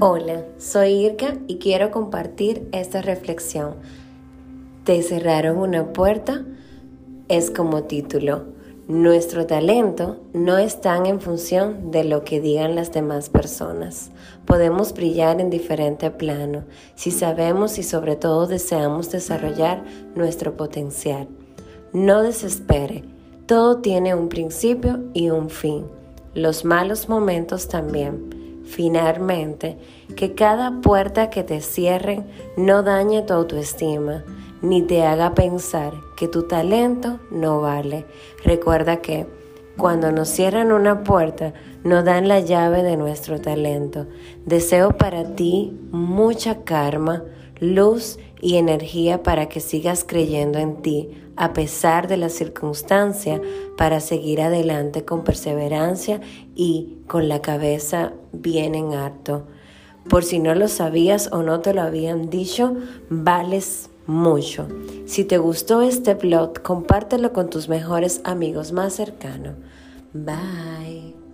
Hola, soy Irka y quiero compartir esta reflexión. ¿Te cerraron una puerta? Es como título. Nuestro talento no está en función de lo que digan las demás personas. Podemos brillar en diferente plano si sabemos y sobre todo deseamos desarrollar nuestro potencial. No desespere, todo tiene un principio y un fin. Los malos momentos también Finalmente, que cada puerta que te cierren no dañe tu autoestima, ni te haga pensar que tu talento no vale. Recuerda que cuando nos cierran una puerta, nos dan la llave de nuestro talento. Deseo para ti mucha karma, luz y energía para que sigas creyendo en ti a pesar de la circunstancia para seguir adelante con perseverancia y con la cabeza bien en alto. Por si no lo sabías o no te lo habían dicho, vales mucho. Si te gustó este blog, compártelo con tus mejores amigos más cercanos. Bye.